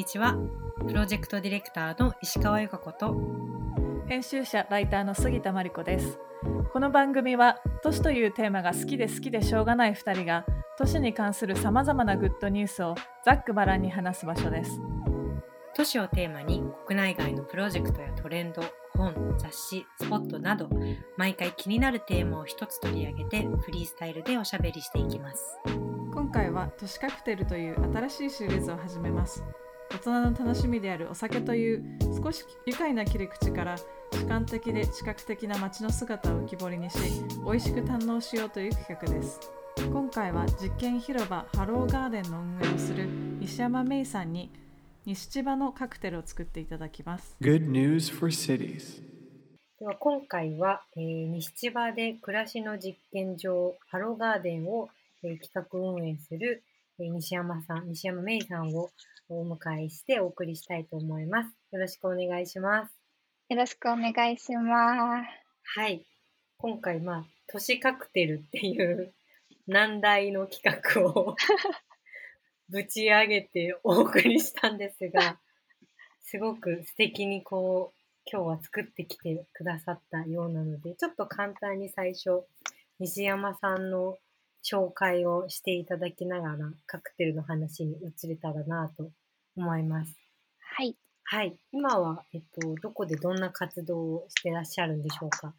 にちは。プロジェクトディレクターの石川由香子と。編集者ライターの杉田真理子です。この番組は都市というテーマが好きで好きでしょうがない2人が都市に関するさまざまなグッドニュースをざっくばらんに話す場所です。都市をテーマに国内外のプロジェクトやトレンド本雑誌スポットなど毎回気になるテーマを一つ取り上げてフリースタイルでおしゃべりしていきます。今回は都市カクテルという新しいシリーズを始めます大人の楽しみであるお酒という少し愉快な切り口から主観的で視覚的な街の姿を浮き彫りにし美味しく堪能しようという企画です今回は実験広場ハローガーデンの運営をする西山芽衣さんに西千葉のカクテルを作っていただきます Good news for cities. では今回は、えー西千葉で暮らしの実験場ハローガーデンを、えー企画運営する、えー西山さん西山芽衣さんをお迎えしてお送りしたいと思いますよろしくお願いしますよろしくお願いします。はい。今回、まあ、都市カクテルっていう難題の企画を ぶち上げてお送りしたんですが、すごく素敵にこう、今日は作ってきてくださったようなので、ちょっと簡単に最初、西山さんの紹介をしていただきながら、カクテルの話に移れたらなと思います。はい。はい。今は、えっと、どこでどんな活動をしてらっしゃるんでしょうか？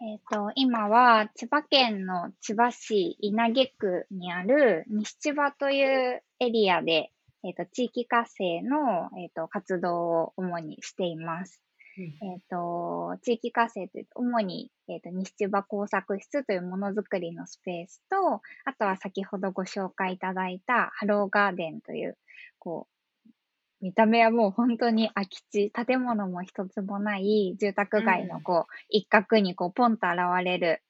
えっ、と、今は千葉県の千葉市稲毛区にある西千葉というエリアで、えっ、と、地域活性の、えっ、と、活動を主にしています。えっ、と、地域活性というと、主に、えっ、と、西千葉工作室というものづくりのスペースと、あとは先ほどご紹介いただいたハローガーデンという、こう、見た目はもう本当に空き地、建物も一つもない住宅街のこう、一角にこう、ポンと現れる、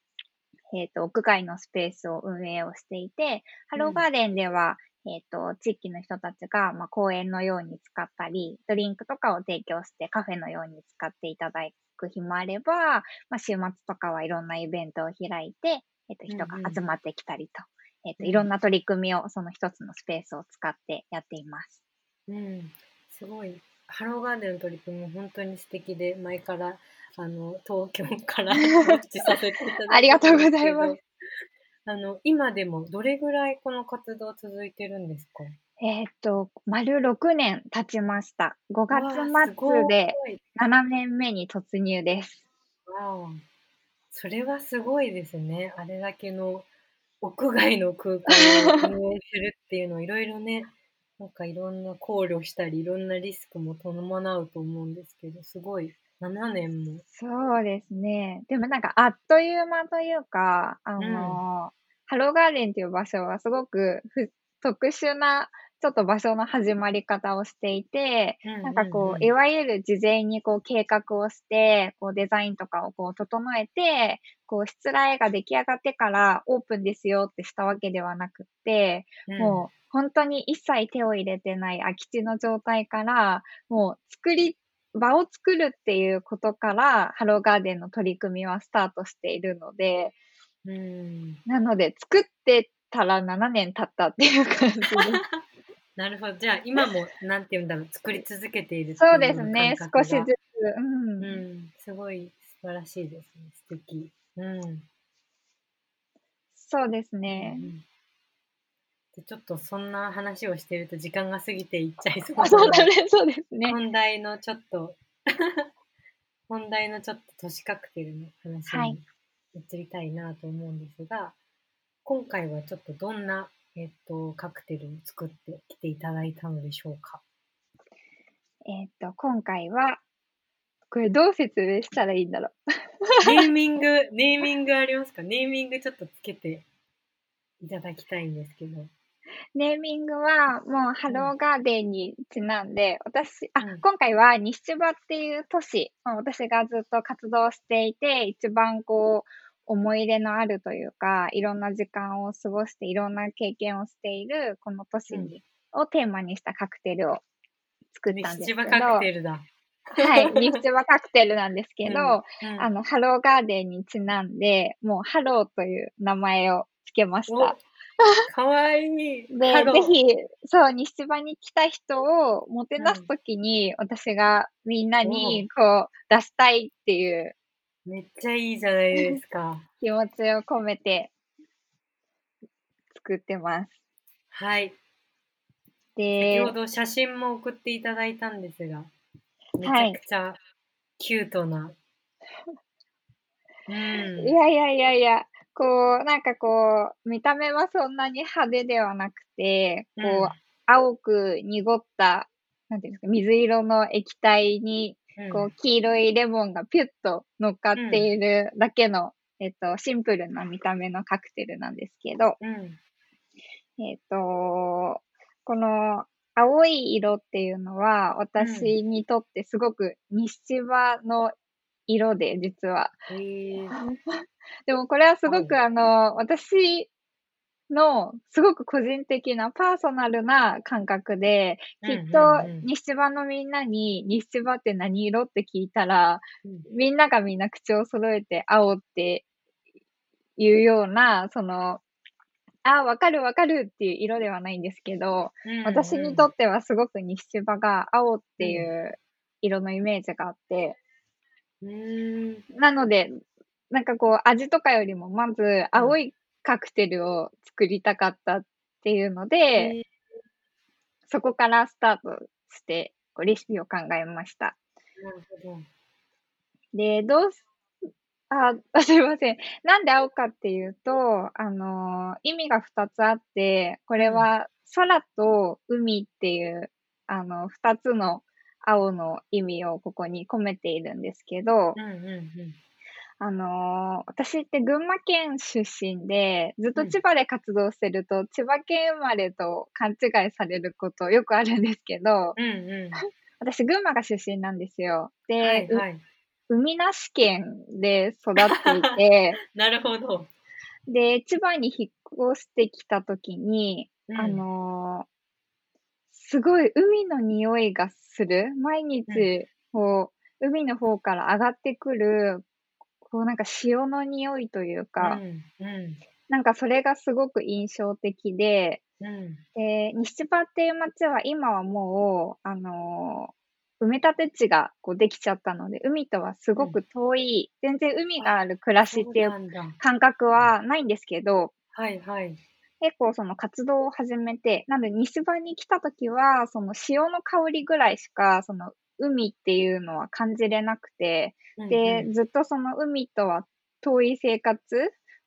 えっ、と、屋外のスペースを運営をしていて、ハローガーデンでは、えっ、と、地域の人たちが、まあ、公園のように使ったり、ドリンクとかを提供してカフェのように使っていただく日もあれば、まあ、週末とかはいろんなイベントを開いて、えっ、と、人がうんうん集まってきたりと、えっ、と、うんいろんな取り組みを、その一つのスペースを使ってやっています。うん、すごい。ハローガーデンの取り組みも本当に素敵で、前から、あの、東京から 告知させていただいてありがとうございます。あの、今でもどれぐらいこの活動続いてるんですか？えっ、と、丸6年経ちました。5わあすごい月末で7年目に突入です。わあそれはすごいですね。あれだけの屋外の空間を運営するっていうのをいろいろね、なんかいろんな考慮したり、いろんなリスクも伴うと思うんですけど、すごい、7年も。そうですね。でもなんかあっという間というか、あの、ハローガーデンっていう場所はすごくふ特殊なちょっと場所の始まり方をしていて、なんかこう、いわゆる事前にこう計画をして、こうデザインとかをこう整えて、こう、しつらえが出来上がってからオープンですよってしたわけではなくって、うん、もう本当に一切手を入れてない空き地の状態から、もう作り、場を作るっていうことから、ハローガーデンの取り組みはスタートしているので、うん、なので作ってたら7年経ったっていう感じです。なるほど。じゃあ今も、なんて言うんだろう、作り続けているそううですね、少しずつ。うん。うん、すごい素晴らしいですね。素敵。うん。そうですうね。んでちょっとそんな話をしてると時間が過ぎていっちゃいそうそうだね、そうですね。本題のちょっと、本題のちょっと都市カクテルの話はいに移りたいなと思うんですが、今回はちょっとどんな、えっと、カクテルを作ってきていただいたのでしょうか？えっと、今回は、これどう説明したらいいんだろう？ネーミング、ネーミングありますか？ネーミングちょっとつけていただきたいんですけど。ネーミングはもうハローガーデンにちなんで、私、あ、うん今回は西千葉っていう都市、まあ私がずっと活動していて、一番こう、思い入れのあるというか、いろんな時間を過ごして、いろんな経験をしている、この都市に、をテーマにしたカクテルを作ったんですけど、カクテルだ。はい、西千葉カクテルなんですけど、うんあの、 Hello Garden にちなんで、もうハローという名前をつけました。かわいい。で、ぜひ、そう、西千葉に来た人をもてなすときに、私がみんなに、こう、出したいっていうめっちゃいいじゃないですか。気持ちを込めて作ってます。はい。先でほ、ど写真も送っていただいたんですが、めちはいゃくちゃキュートな。うん。いやいやいやいや、こう、なんかこう、見た目はそんなに派手ではなくて、こう、うん青く濁った、なんていうんですか、水色の液体に、うんこう、黄色いレモンがピュッと乗っかっているだけの、えっと、シンプルな見た目のカクテルなんですけど、うん。えっと、この青い色っていうのは、私にとってすごく西千葉の色で、実は。えー、でもこれはすごはくあの、私のすごく個人的なパーソナルな感覚で、きっとうんうん。うん西千葉のみんなに西千葉って何色って聞いたら、うん。みんながみんな口を揃えて青っていうような、その、あ、わかるわかるっていう色ではないんですけど、私にとってはすごく西千葉が青っていう色のイメージがあって、うんうん。なので、なんかこう、味とかよりも、まず、青いカクテルを作りたかったっていうので、えそこからスタートして、こうレシピを考えました。ーなるほど。で、どうす、あ、すいません。なんで青かっていうと、あのー意味が二つあって、これは空と海っていう、あの、二つの青の意味をここに込めているんですけど、うんうんうん。あのー私って群馬県出身で、ずっとうん千葉で活動してると、千葉県生まれと勘違いされることよくあるんですけど、うんう私群馬が出身なんですよ。ん。で、はいはい。う海なし県で育っていて、なるほど。で、千葉に引っ越してきた時に、うんあのーすごい海の匂いがする。毎日、こう、海の方から上がってくる、こうなんか潮の匂いというか、うんうんなんかそれがすごく印象的で、うんで、西千葉っていう街は今はもう、あのー埋め立て地がこうできちゃったので、海とはすごく遠い、全然海がある暮らしっていう。感覚はないんですけど、はいはい。結構その活動を始めて、なので西場に来た時は、その潮の香りぐらいしか、その海っていうのは感じれなくて、で、ずっとその海とは遠い生活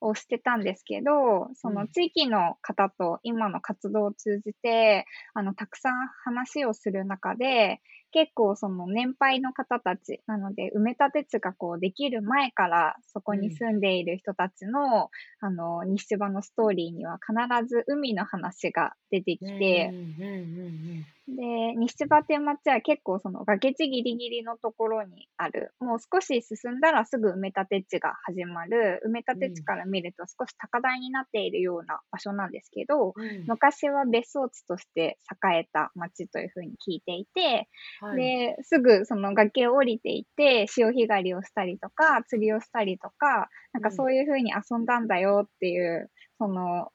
をしてたんですけど、その地域の方と今の活動を通じて、あの、たくさん話をする中で、結構その年配の方たち、なので埋め立て地がこうできる前からそこに住んでいる人たちの、あの、西千葉のストーリーには必ず海の話が出てきて、うんうんうんで、西千葉っていう街は結構その崖地ギリギリのところにある、もう少し進んだらすぐ埋め立て地が始まる、埋め立て地から見ると少し高台になっているような場所なんですけど、うんうん。昔は別荘地として栄えた街というふうに聞いていて、はい。で、すぐその崖を降りていって、潮干狩りをしたりとか、釣りをしたりとか、なんかそういうふうに遊んだんだよっていう、その、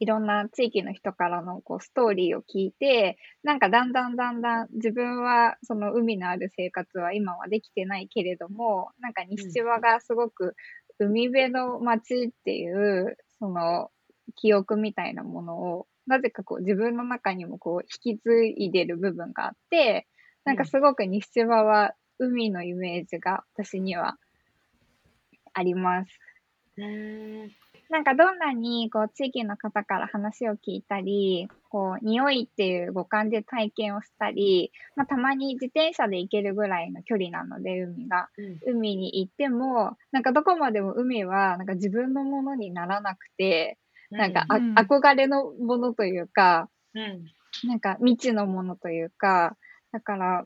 いろんな地域の人からのこうストーリーを聞いて、なんかだんだんだんだん自分はその海のある生活は今はできてないけれども、なんか西千葉がすごく海辺の街っていう、その記憶みたいなものを、なぜかこう自分の中にもこう引き継いでる部分があって、なんかすごく西千葉は海のイメージが私にはあります。うーんなんかどんなにこう地域の方から話を聞いたり、こう匂いっていう五感で体験をしたり、まあたまに自転車で行けるぐらいの距離なので海が。うん海に行っても、なんかどこまでも海はなんか自分のものにならなくて、なんかあ、うん。憧れのものというか、うん。なんか未知のものというか、だから、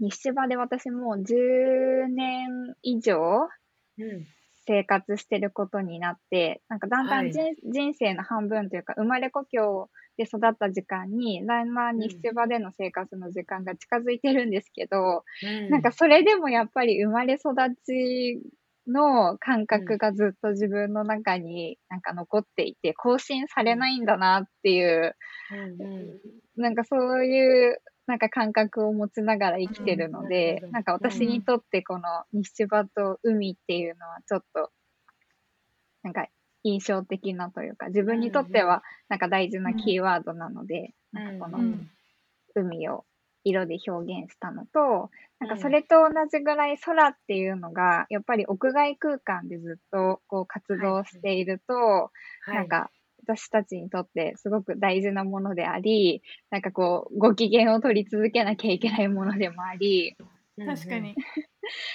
西千葉で私もう10年以上うん。生活してることになって、なんかだんだはい。ん人,、人生の半分というか、生まれ故郷で育った時間に、だんだん西千葉での生活の時間が近づいてるんですけど、うん。なんかそれでもやっぱり生まれ育ちの感覚がずっと自分の中になんか残っていて、更新されないんだなっていう、うんうん。なんかそういうなんか感覚を持ちながら生きてるのうんなんか私にとってこの西千葉と海っていうのはちょっと、なんか印象的なというか、自分にとってはなんか大事なキーワードなので、なんかこのうん海を色で表現したのと、なんかそれと同じぐらい空っていうのが、やっぱり屋外空間でずっとこう活動していると、はい。なんか私たちにとってすごく大事なものであり、なんかこう、ご機嫌を取り続けなきゃいけないものでもあり、確かに。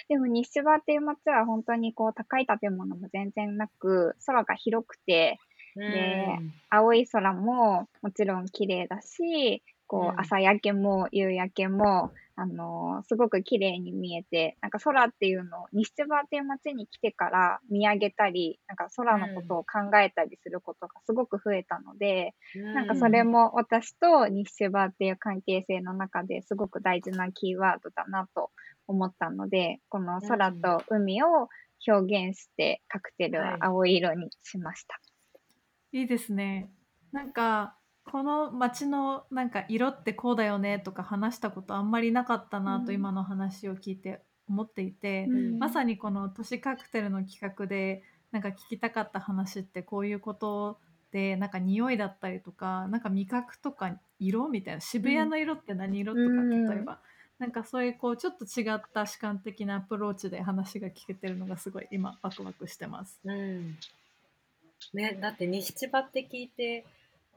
でも西芝っていう街は本当にこう高い建物も全然なく、空が広くて、うん。で青い空ももちろん綺麗だし、こうん。う朝焼けも夕焼けも、あのーすごく綺麗に見えて、なんか空っていうのを西千葉っていう街に来てから見上げたり、なんか空のことを考えたりすることがすごく増えたので、なんかそれも私と西千葉っていう関係性の中ですごく大事なキーワードだなと思ったので、この空と海を表現してカクテルは青い色にしました。いいですね。なんかこの街のなんか色ってこうだよねとか話したことあんまりなかったなとうん今の話を聞いて思っていて、うんまさにこの都市カクテルの企画でなんか聞きたかった話ってこういうことでなんか匂いだったりとかなんか味覚とか色みたいな渋谷の色って何色とかうん例えば、なんかそういうこうちょっと違った主観的なアプローチで話が聞けてるのがすごい今ワクワクしてます。うん。ね、だって西千葉って聞いて、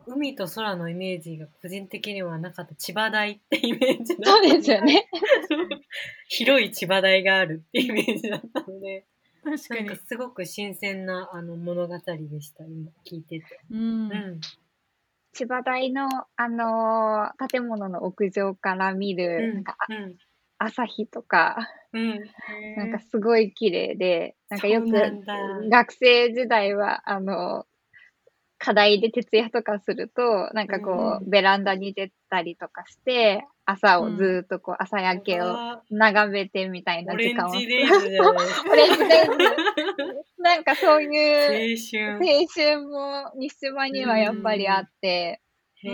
海と空のイメージが個人的にはなかった千葉大ってイメージだそうですよね。広い千葉大があるってイメージだったので、確かになんか。すごく新鮮なあの物語でした、今聞いてて。うんうん。千葉大の、あのー建物の屋上から見る、なんかあうん。朝日とか、うん。なんかすごい綺麗で、なんかよく学生時代は、あの、課題で徹夜とかすると、なんかこう、うベランダに出たりとかして、朝をずーっとこう、朝焼けをあ眺めてみたいな時間を。ジデイズじゃないですか。オレンジデイズなんかそういう青春。青春も西島にはやっぱりあって、へ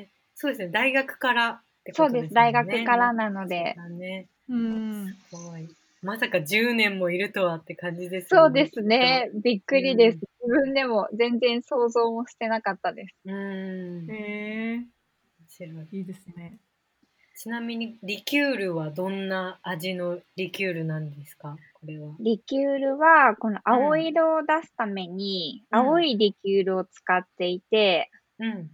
え。そうですね、大学からってそうです。大学からなので、ね。うんすごい。まさか10年もいるとはって感じですよそうですね。びっくりです。うん自分でも全然想像もしてなかったです。うん。面へえ白い。いいですね。ちなみに、リキュールはどんな味のリキュールなんですか？これは。リキュールは、この青色を出すために、うん青いリキュールを使っていて、うん。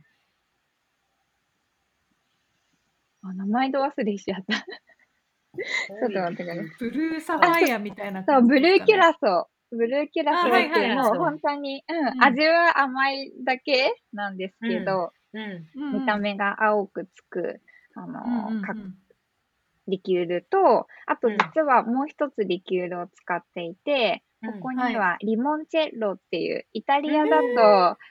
あ名前ど忘れしちゃった。ちょっと待ってください。ブルーサファイアみたいなそう、ブルーキュララソ。ブルーキュラソあはいはいっていう。のを本当に、うん、うん。味は甘いだけなんですけど、うん。見た目が青くつく、あの、うんうんかリキュールと、あとうん実はもう一つリキュールを使っていて、うん。ここにはリモンチェッロっていう、イタリアだと、へ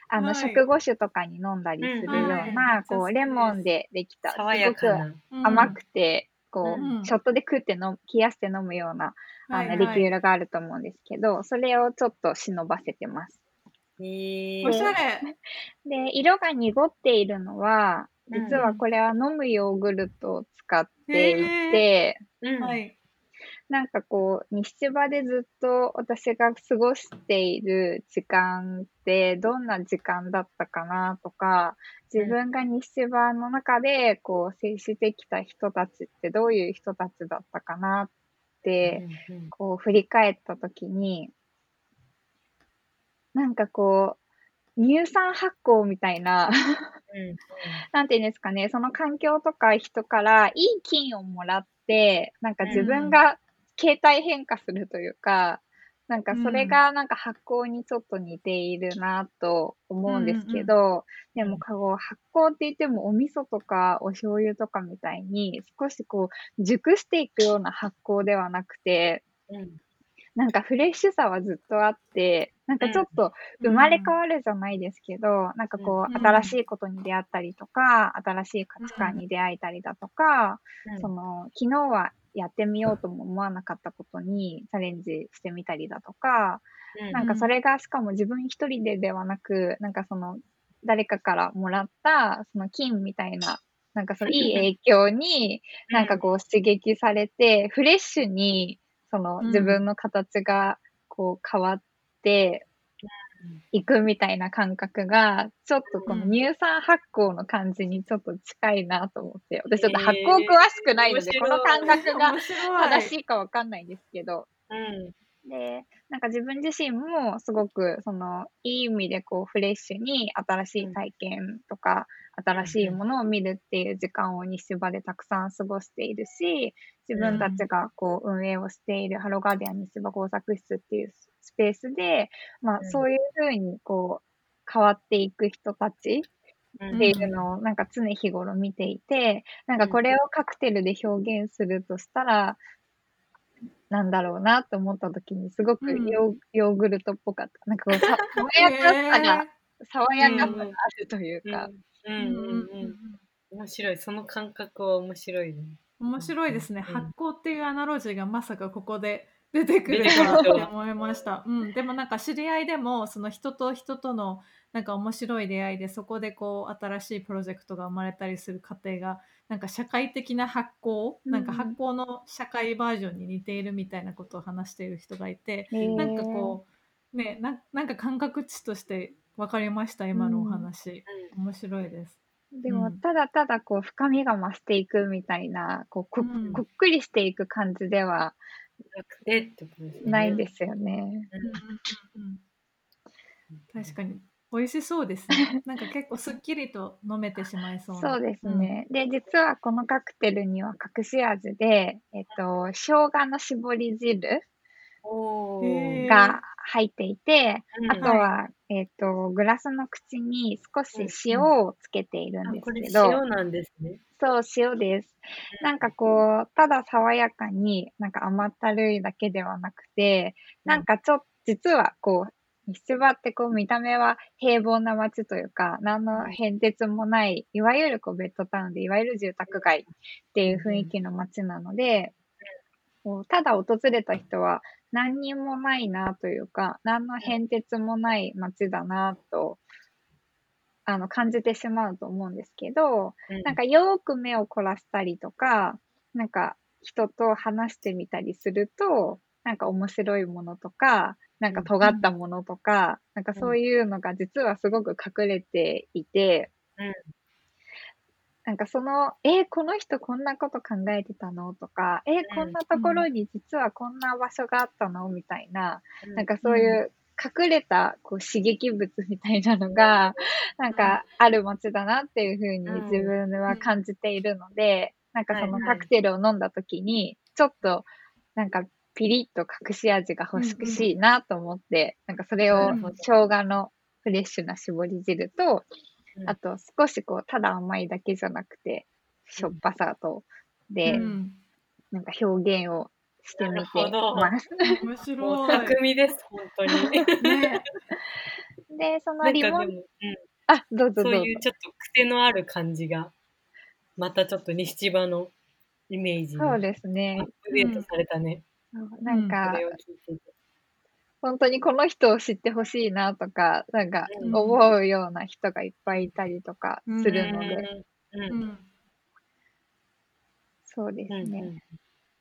あの、はい。食後酒とかに飲んだりするような、こう、レモンでできた、すごく。甘くて、こうん。う、ショットで食っての、冷やして飲むような、あの、リキュールがあると思うんですけど、それをちょっと忍ばせてます。へえおしゃれ。で、色が濁っているのは、うん実はこれは飲むヨーグルトを使っていて、うん。はい。なんかこう、西千葉でずっと私が過ごしている時間ってどんな時間だったかなとか、自分が西千葉の中でこう接してきた人たちってどういう人たちだったかなって、うんうんこう振り返ったときに、なんかこう、乳酸発酵みたいな、うんなんていうんですかね、その環境とか人からいい菌をもらって、なんか自分が形態変化するというか、なんかそれがなんか発酵にちょっと似ているなと思うんですけど、でもこう発酵って言ってもお味噌とかお醤油とかみたいに少しこう熟していくような発酵ではなくて、うん。なんかフレッシュさはずっとあって、なんかちょっと生まれ変わるじゃないですけど、なんかこう、うん新しいことに出会ったりとか、新しい価値観に出会えたりだとか、うん。その、昨日はやってみようとも思わなかったことにチャレンジしてみたりだとか、なんかそれがしかも自分一人でではなく、なんかその誰かからもらったその金みたいな、なんかそのいい影響になんかこう刺激されて、フレッシュにその自分の形がこう変わっていくみたいな感覚が、ちょっとこの乳酸発酵の感じにちょっと近いなと思って、私ちょっと発酵詳しくないので、この感覚が正しいかわかんないんですけど、うん。で、なんか自分自身もすごく、その、いい意味でこうフレッシュに新しい体験とか、新しいものを見るっていう時間を西芝でたくさん過ごしているし、自分たちがこう運営をしているハローガーディアン西芝工作室っていうスペースで、まあうんそういうふうにこう変わっていく人たちうんっていうのをなんか常日頃見ていて、なんかこれをカクテルで表現するとしたら、なんだろうなと思った時にすごくうんヨー,、ヨーグルトっぽかった。なんかこうさ爽やかさが、爽やかさがあるというか。うんうんうんうん。面白い。その感覚は面白いね。面白いですね、うん発酵っていうアナロジーがまさかここで出てくる出てくるかってと思いました、うん、でもなんか知り合いでもその人と人とのなんか面白い出会いでそこでこう新しいプロジェクトが生まれたりする過程がなんか社会的な発酵、うん。なんか発酵の社会バージョンに似ているみたいなことを話している人がいて、へー。なんかこうねななんか感覚値として分かりました今のお話、面白いです。でも、うん。ただただこう深みが増していくみたいな、こうこっくりしていく感じではなくてってことですね。ないですよね。うんうんうん確かに美味しそうですね。なんか結構すっきりと飲めてしまいそうな。そうですね。で、実はこのカクテルには隠し味で、えっと、生姜の絞り汁が入っていて、うん。あとは、えっと、グラスの口に少し塩をつけているんあこれですけど、塩なんですね。そう、塩です。なんかこう、ただ爽やかに、なんか甘ったるいだけではなくて、なんかちょっと、実はこう、西千葉ってこう見た目は平凡な街というか、何の変哲もない、いわゆるこうベッドタウンで、いわゆる住宅街っていう雰囲気の街なので、ただ訪れた人は何にもないなというか、何の変哲もない街だなと、あの、感じてしまうと思うんですけど、うん。なんかよーく目を凝らしたりとか、なんか人と話してみたりすると、なんか面白いものとか、なんか尖ったものとか、なんかそういうのが実はすごく隠れていて、うんなんかその、えーこの人こんなこと考えてたの？とか、えーこんなところに実はこんな場所があったの？みたいな、なんかそういう隠れたこう刺激物みたいなのが、なんかある街だなっていうふうにうん。自分は感じているので、なんかそのカクテルを飲んだ時に、ちょっとなんかピリッと隠し味が欲しくしいなと思って、なんかそれを生姜のフレッシュな絞り汁と、うんあと少しこう、ただ甘いだけじゃなくて、しょっぱさと、で、うんなんか表現をしてみてなるほどます。面も白う巧みです、本当に。い。ね、で、そのなんリモうんあ、どうぞどぞそうういう。ちょっと癖のある感じが、またちょっと西千葉のイメージそうですねッ。プデートされたね。なんかこ、れを聞いてて。本当にこの人を知ってほしいなとか、なんかうん。思うような人がいっぱいいたりとかするので、うん。そうですうんね。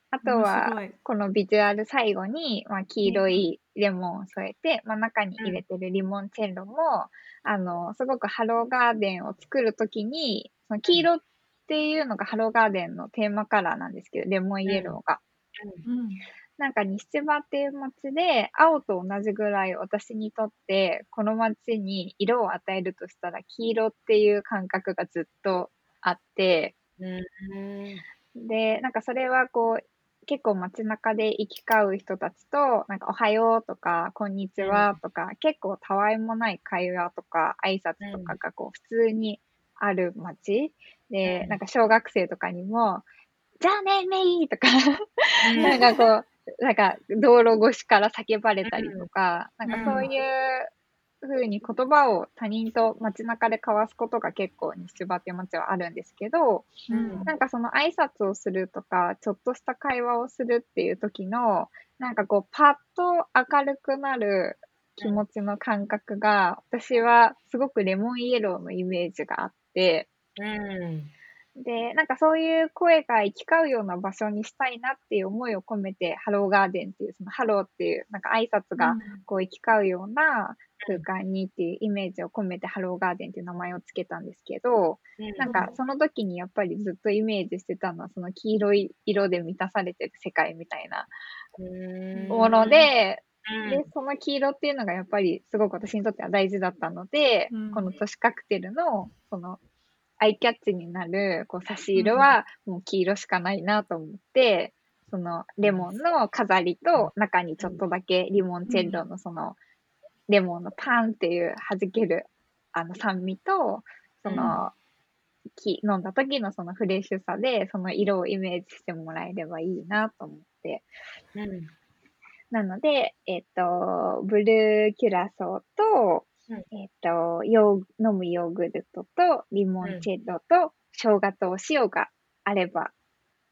あとは、このビジュアル最後に、まあ、黄色いレモンを添えて、まあ、中に入れてるリモンチェンロも、あの、すごくハローガーデンを作るときに、その黄色っていうのがハローガーデンのテーマカラーなんですけど、レモンイエローが。うんなんか西千葉っていう街で、青と同じぐらい私にとって、この街に色を与えるとしたら、黄色っていう感覚がずっとあって、うん。で、なんかそれはこう、結構街中で行き交う人たちと、なんかおはようとか、こんにちはとか、結構たわいもない会話とか、挨拶とかがこう、普通にある街で、うん。なんか小学生とかにも、じゃあね、メイとか、うん。なんかこう、なんか道路越しから叫ばれたりとか、なんかそういう風に言葉を他人と街中で交わすことが結構西場っていう街はあるんですけど、うんなんかその挨拶をするとか、ちょっとした会話をするっていう時の、なんかこう、パッと明るくなる気持ちの感覚が、私はすごくレモンイエローのイメージがあって、うん。で、なんかそういう声が行き交うような場所にしたいなっていう思いを込めて、 Hello Garden っていう、そのハローっていう、なんか挨拶がこう行き交うような空間にっていうイメージを込めて、 Hello Garden っていう名前をつけたんですけど、なんかその時にやっぱりずっとイメージしてたのは、その黄色い色で満たされてる世界みたいなうん、もので、うん、で、その黄色っていうのがやっぱりすごく私にとっては大事だったので、うん。この都市カクテルの、その、アイキャッチになる、こう、差し色は、もう黄色しかないなと思って、その、レモンの飾りと、中にちょっとだけリモンチェッロのその、レモンのパンっていう弾ける、あの、酸味と、その、き飲んだ時のそのフレッシュさで、その色をイメージしてもらえればいいなと思って、うん。なので、えっ、と、ブルーキュラソーと、うんえっ、と、ヨー飲むヨーグルトと、リモンチェッロと、生姜とお塩があれば、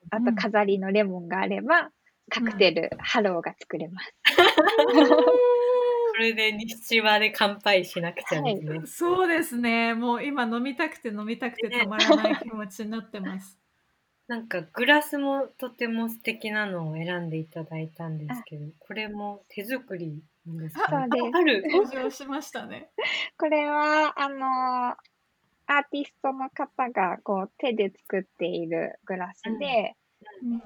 あとうん飾りのレモンがあれば、カクテル、ハローが作れます。これで日場で乾杯しなくちゃですね。そうですね。もう今飲みたくて飲みたくてたまらない気持ちになってます。なんかグラスもとても素敵なのを選んでいただいたんですけど、これも手作りなんですか、そうですある。登場しましたね。これは、あのアーティストの方がこう手で作っているグラスで、うん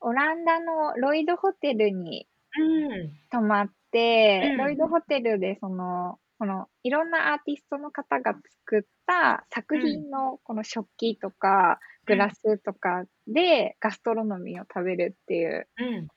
オランダのロイドホテルにうん。泊まって、うんロイドホテルでその、このいろんなアーティストの方が作った作品のこの食器とかグラスとかでガストロノミーを食べるっていううん。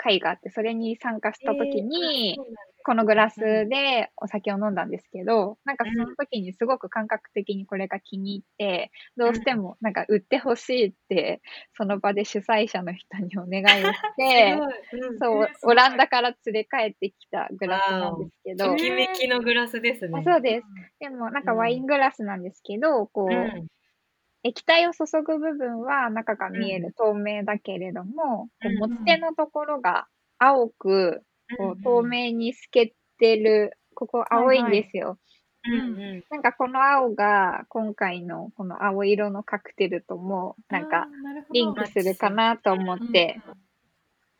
会があって、それに参加した時にこのグラスでお酒を飲んだんですけど、なんかその時にすごく感覚的にこれが気に入って、どうしてもなんか売ってほしいって、その場で主催者の人にお願いをして、そうオランダから連れ帰ってきたグラスなんですけど。と、きめきのグラスですね。あそうです。でもなんかワイングラスなんですけど、こう、うん。液体を注ぐ部分は中が見える透明だけれども、こううん持ち手のところが青く、こう透明に透けてる、ここ青いんですよ。なんかこの青が今回のこの青色のカクテルともなんかリンクするかなと思って、うん。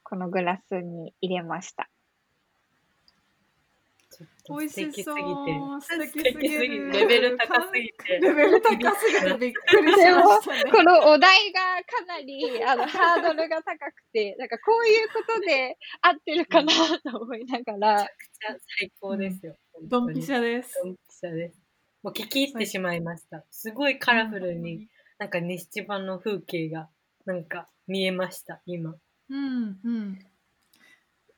このグラスに入れました。美味素敵すぎてしそう。素敵すぎる素敵すぎるレベル高すぎて。レベル高すぎてびっくりしましたね。このお題がかなりあのハードルが高くて、なんかこういうことで合ってるかなと思いながら、最高ですよ。ドンピシャです。ドンピシャです。もう聞き入ってしまいました。すごいカラフルに、なんか西千葉の風景が、なんか見えました、今。うんうん。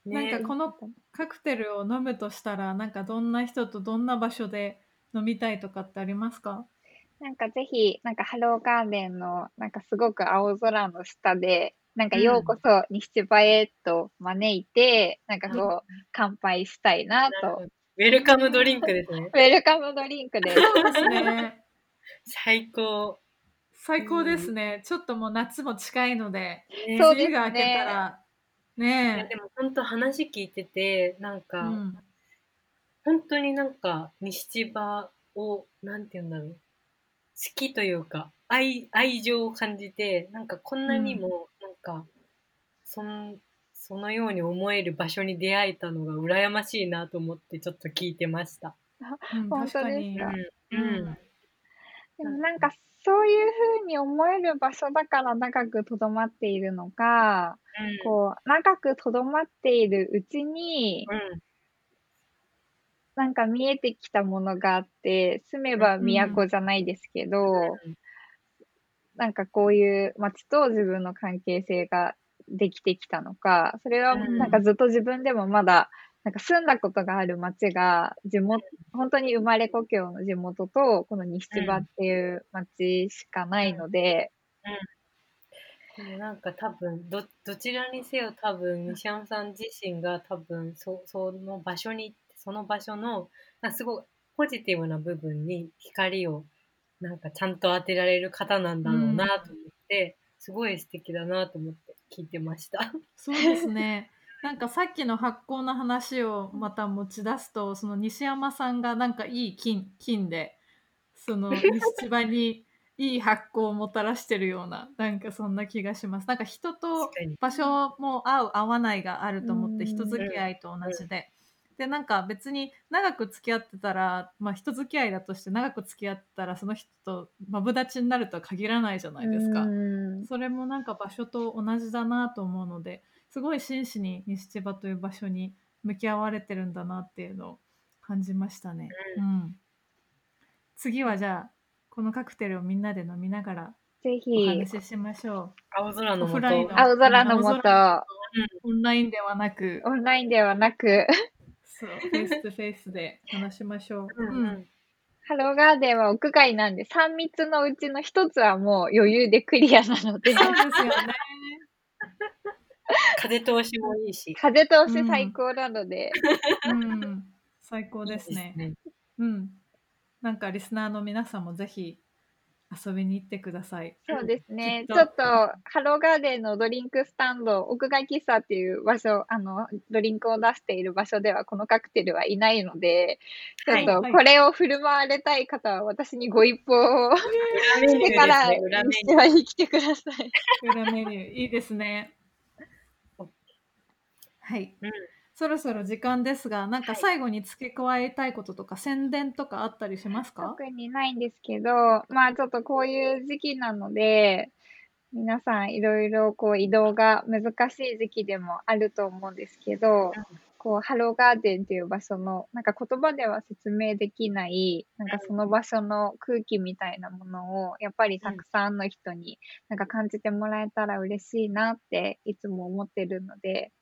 なんねかこのカクテルを飲むとしたら、なんかどんな人とどんな場所で飲みたいとかってありますか？なんかぜひ、なんかハローガーデンの、なんかすごく青空の下で、なんかようこそ西千葉へと招いて、なんかこう、乾杯したいなと。ウェルカムドリンクですね。ウェルカムドリンクです。ですね。最高。最高ですね。ちょっともう夏も近いので、ねそうですね梅雨が明けたら、いやねでも本当話聞いてて、なんえ。か、うん本当になんか西千葉を、なんて言うんだろう。好きというか、愛、愛情を感じて、なんかこんなにも、なんか、そん、そのように思える場所に出会えたのが羨ましいなと思ってちょっと聞いてました。うん本当確かにです。か？うん。うん。でもなんかそういうふうに思える場所だから長くとどまっているのか、こう、長くとどまっているうちに、うん。なんか見えてきたものがあって、住めば都じゃないですけど、うん。なんかこういう街と自分の関係性ができてきたのか、それはうん。なんかずっと自分でもまだ、なんか住んだことがある街が、地元、本当に生まれ故郷の地元と、この西千葉っていう街しかないので、でもなんか多分どどちらにせよ多分西山さん自身が多分そその場所にその場所の、すごいポジティブな部分に光をなんかちゃんと当てられる方なんだろうなと思って、すごい素敵だなと思って聞いてました。そうですね。なんかさっきの発酵の話をまた持ち出すとその西山さんがなんかいい金金でその西千葉にいい発酵をもたらしてるようななんかそんな気がします。なんか人と。場所も合う合わないがあると思ってうん人付き合いと同じで。でなんか別に長く付き合ってたら、まあ、人付き合いだとして長く付き合ってたらその人とマブダチになるとは限らないじゃないですか。うんそれもなんか場所と同じだなと思うのですごい真摯に西千葉という場所に向き合われてるんだなっていうのを感じましたね。ううん、次はじゃあこのカクテルをみんなで飲みながらおぜひ、話ししましょ青空のオフラインの青空のもと、青う。オンラインではなく。オンラインではなく、そうフェイスとフェイスで話しましょう。うんうん。ハローガーデンは屋外なんで、3密のうちの1つはもう余裕でクリアなので、そうですよね。風通しもいいし。風通し最高なので、うん、最高ですね。いいですねうん。なんかリスナーの皆さんもぜひ遊びに行ってください。そうですね。ちょっと、ハローガーデンのドリンクスタンド、屋外喫茶っていう場所、あの、ドリンクを出している場所では、このカクテルはいないので、ちょっはいと、はいこれを振る舞われたい方は、私にご一報をしてから、裏メニュしてはに来てください。裏メニューいいですね。はい。うんそろそろ時間ですが、なんかはい最後に付け加えたいこととか宣伝とかあったりしますか？特にないんですけど、まあちょっとこういう時期なので、皆さんいろいろこう移動が難しい時期でもあると思うんですけど、こうハローガーデンという場所の、なんか言葉では説明できない、なんかその場所の空気みたいなものを、やっぱりたくさんの人になんか感じてもらえたら嬉しいなっていつも思ってるので、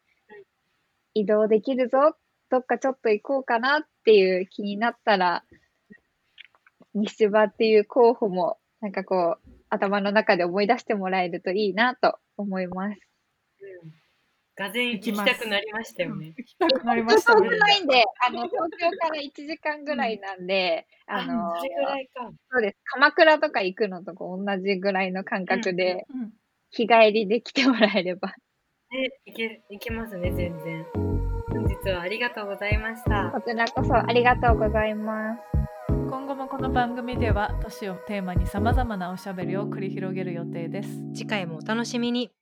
移動できるぞ、どっかちょっと行こうかなっていう気になったら、西千葉っていう候補も、なんかこう、頭の中で思い出してもらえるといいなと思います。うんがぜん行きたくなりましたよね。行きたくなりましたそんね。ないんで、あの、東京から1時間ぐらいなんで、あの、それぐらいか。そうです。鎌倉とか行くのとこ同じぐらいの感覚で、うん日帰りで来てもらえれば。ね、いけ、いけますね、全然。本日はありがとうございました。こちらこそありがとうございます。今後もこの番組では都市をテーマにさまざまなおしゃべりを繰り広げる予定です。次回もお楽しみに。